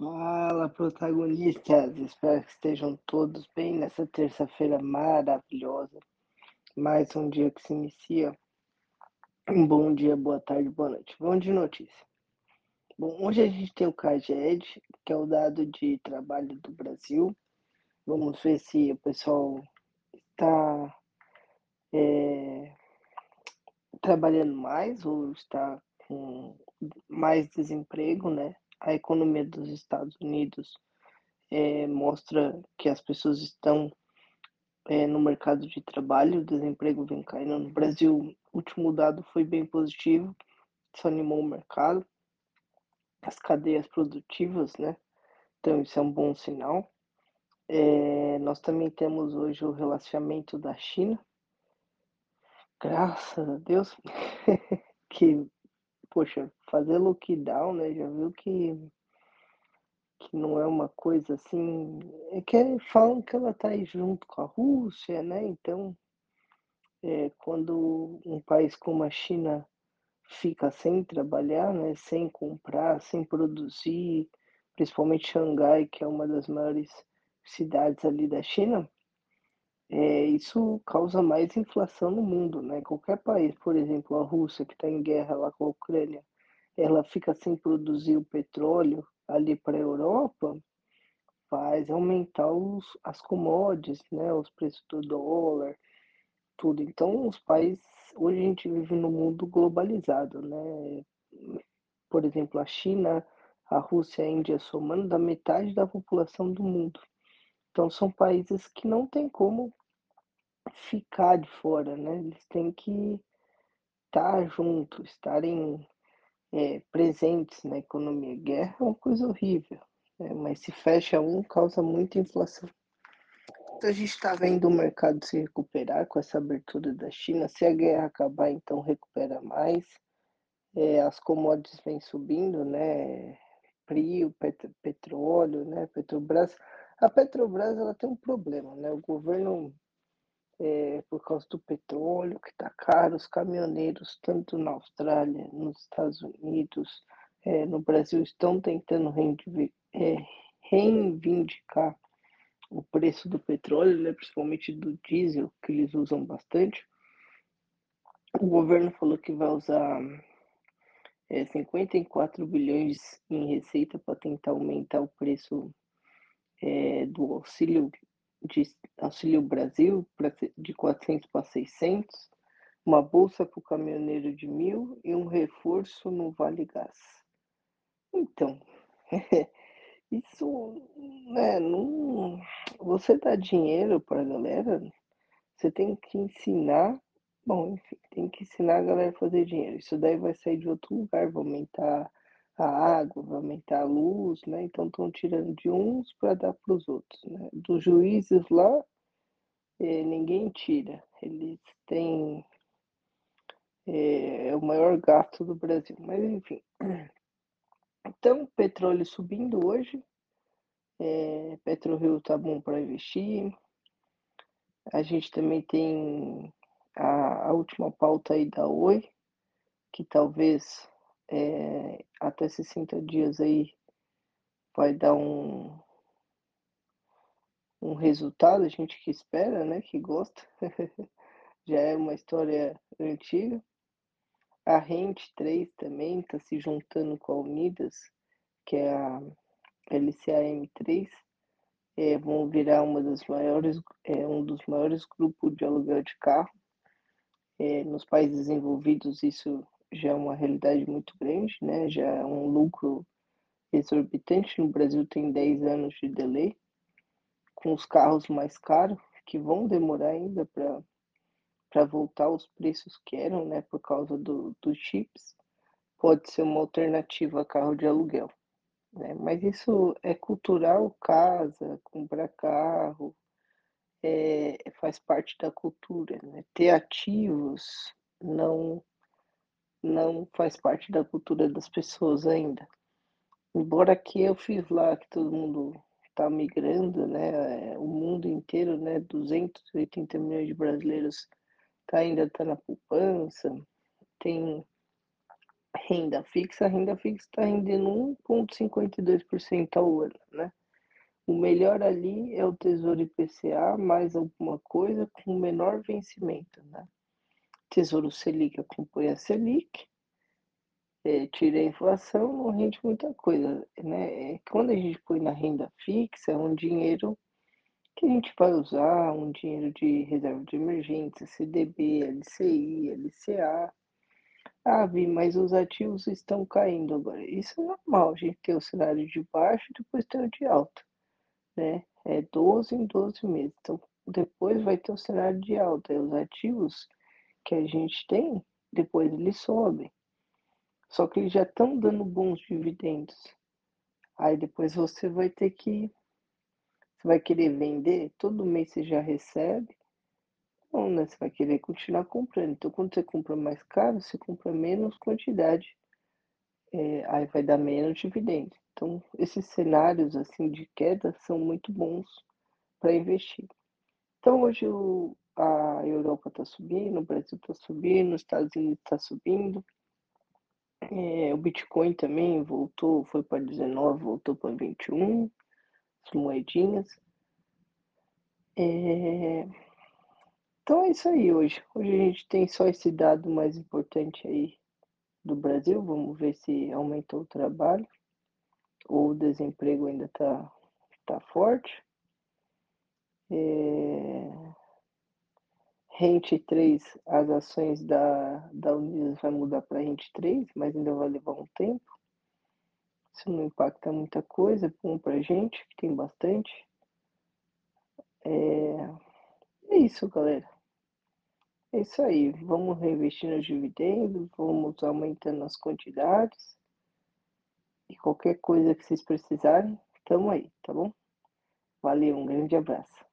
Fala, protagonistas! Espero que estejam todos bem nessa terça-feira maravilhosa. Mais um dia que se inicia. Um bom dia, boa tarde, boa noite. Vamos de notícia. Bom, hoje a gente tem o CAGED, que é o dado de trabalho do Brasil. Vamos ver se o pessoal está é, trabalhando mais ou está com mais desemprego, né? A economia dos Estados Unidos é, mostra que as pessoas estão é, no mercado de trabalho, o desemprego vem caindo. No Brasil, o último dado foi bem positivo, isso animou o mercado, as cadeias produtivas, né? Então, isso é um bom sinal. É, nós também temos hoje o relacionamento da China. Graças a Deus, que poxa, fazer lockdown, né? Já viu que, que não é uma coisa assim. É que falam que ela tá aí junto com a Rússia, né? Então, é, quando um país como a China fica sem trabalhar, né? Sem comprar, sem produzir, principalmente Xangai, que é uma das maiores cidades ali da China, é, isso causa mais inflação no mundo, né? Qualquer país, por exemplo, a Rússia, que está em guerra lá com a Ucrânia, ela fica sem produzir o petróleo ali para a Europa, faz aumentar os, as commodities, né? Os preços do dólar, tudo. Então, os países, hoje a gente vive num mundo globalizado, né? Por exemplo, a China, a Rússia e a Índia somando da metade da população do mundo. Então, são países que não tem como ficar de fora, né? Eles têm que estar juntos, estarem é, presentes na economia. Guerra é uma coisa horrível, né? mas se fecha um, causa muita inflação. Então, a gente está vendo o mercado se recuperar com essa abertura da China. Se a guerra acabar, então recupera mais. É, as commodities vêm subindo, né? Frio, pet petróleo, né? Petrobras. A Petrobras ela tem um problema, né? O governo é, por causa do petróleo que está caro, os caminhoneiros, tanto na Austrália, nos Estados Unidos, é, no Brasil, estão tentando é, reivindicar o preço do petróleo, né, principalmente do diesel, que eles usam bastante. O governo falou que vai usar é, 54 bilhões em receita para tentar aumentar o preço é, do auxílio de Auxílio Brasil de 400 para 600, uma bolsa para o caminhoneiro de mil e um reforço no Vale Gás. Então, isso, né, não, você dá dinheiro para a galera, você tem que ensinar, bom, enfim, tem que ensinar a galera a fazer dinheiro. Isso daí vai sair de outro lugar, vai aumentar a água, vai aumentar a luz, né? Então estão tirando de uns para dar para os outros, né? Dos juízes lá, eh, ninguém tira. Eles têm eh, é o maior gasto do Brasil, mas enfim. Então, petróleo subindo hoje, é, PetroRio tá bom para investir. A gente também tem a, a última pauta aí da Oi, que talvez é, até 60 dias aí vai dar um, um resultado, a gente que espera, né, que gosta. Já é uma história antiga. A Rente 3 também está se juntando com a Unidas, que é a LCAM3, é, vão virar uma das maiores, é, um dos maiores grupos de aluguel de carro. É, nos países desenvolvidos isso já é uma realidade muito grande, né? Já é um lucro exorbitante. No Brasil tem 10 anos de delay, com os carros mais caros, que vão demorar ainda para voltar aos preços que eram, né? Por causa do, dos chips. Pode ser uma alternativa a carro de aluguel. Né? Mas isso é cultural, casa, comprar carro, é, faz parte da cultura. Né? Ter ativos não não faz parte da cultura das pessoas ainda. Embora aqui eu fiz lá que todo mundo está migrando, né? O mundo inteiro, né? 280 milhões de brasileiros tá, ainda está na poupança. Tem Renda fixa, a renda fixa está rendendo 1,52% ao ano, né. O melhor ali é o Tesouro IPCA mais alguma coisa com menor vencimento, né. Tesouro Selic acompanha a Selic, eh, tira a inflação, não rende muita coisa, né. Eh, quando a gente põe na renda fixa, é um dinheiro que a gente vai usar, um dinheiro de reserva de emergência, CDB, LCI, LCA. Ah, Vi, mas os ativos estão caindo agora. Isso é normal, a gente tem o cenário de baixo e depois tem o de alta, né. É 12 em 12 meses, então depois vai ter o cenário de alta, e os ativos que a gente tem, depois eles sobem. Só que eles já estão dando bons dividendos. Aí depois você vai ter que você vai querer vender, todo mês você já recebe. Não, né, você vai querer continuar comprando. Então quando você compra mais caro, você compra menos quantidade, eh, aí vai dar menos dividendo. Então esses cenários, assim, de queda são muito bons para investir. Então hoje o a Europa está subindo, o Brasil está subindo, os Estados Unidos está subindo. Eh, o Bitcoin também voltou, foi para 19, voltou para 21, as moedinhas. Eh, então é isso aí hoje. Hoje a gente tem só esse dado mais importante aí do Brasil, vamos ver se aumentou o trabalho ou o desemprego ainda está tá forte. Eh, Rente 3, as ações da da Unidas vai mudar para Rente 3, mas ainda vai levar um tempo. Isso não impacta muita coisa, é bom pra gente, que tem bastante. Eh, é isso galera. É isso aí, vamos reinvestir nos dividendos, vamos aumentando as quantidades. E qualquer coisa que vocês precisarem, estamos aí, tá bom? Valeu, um grande abraço.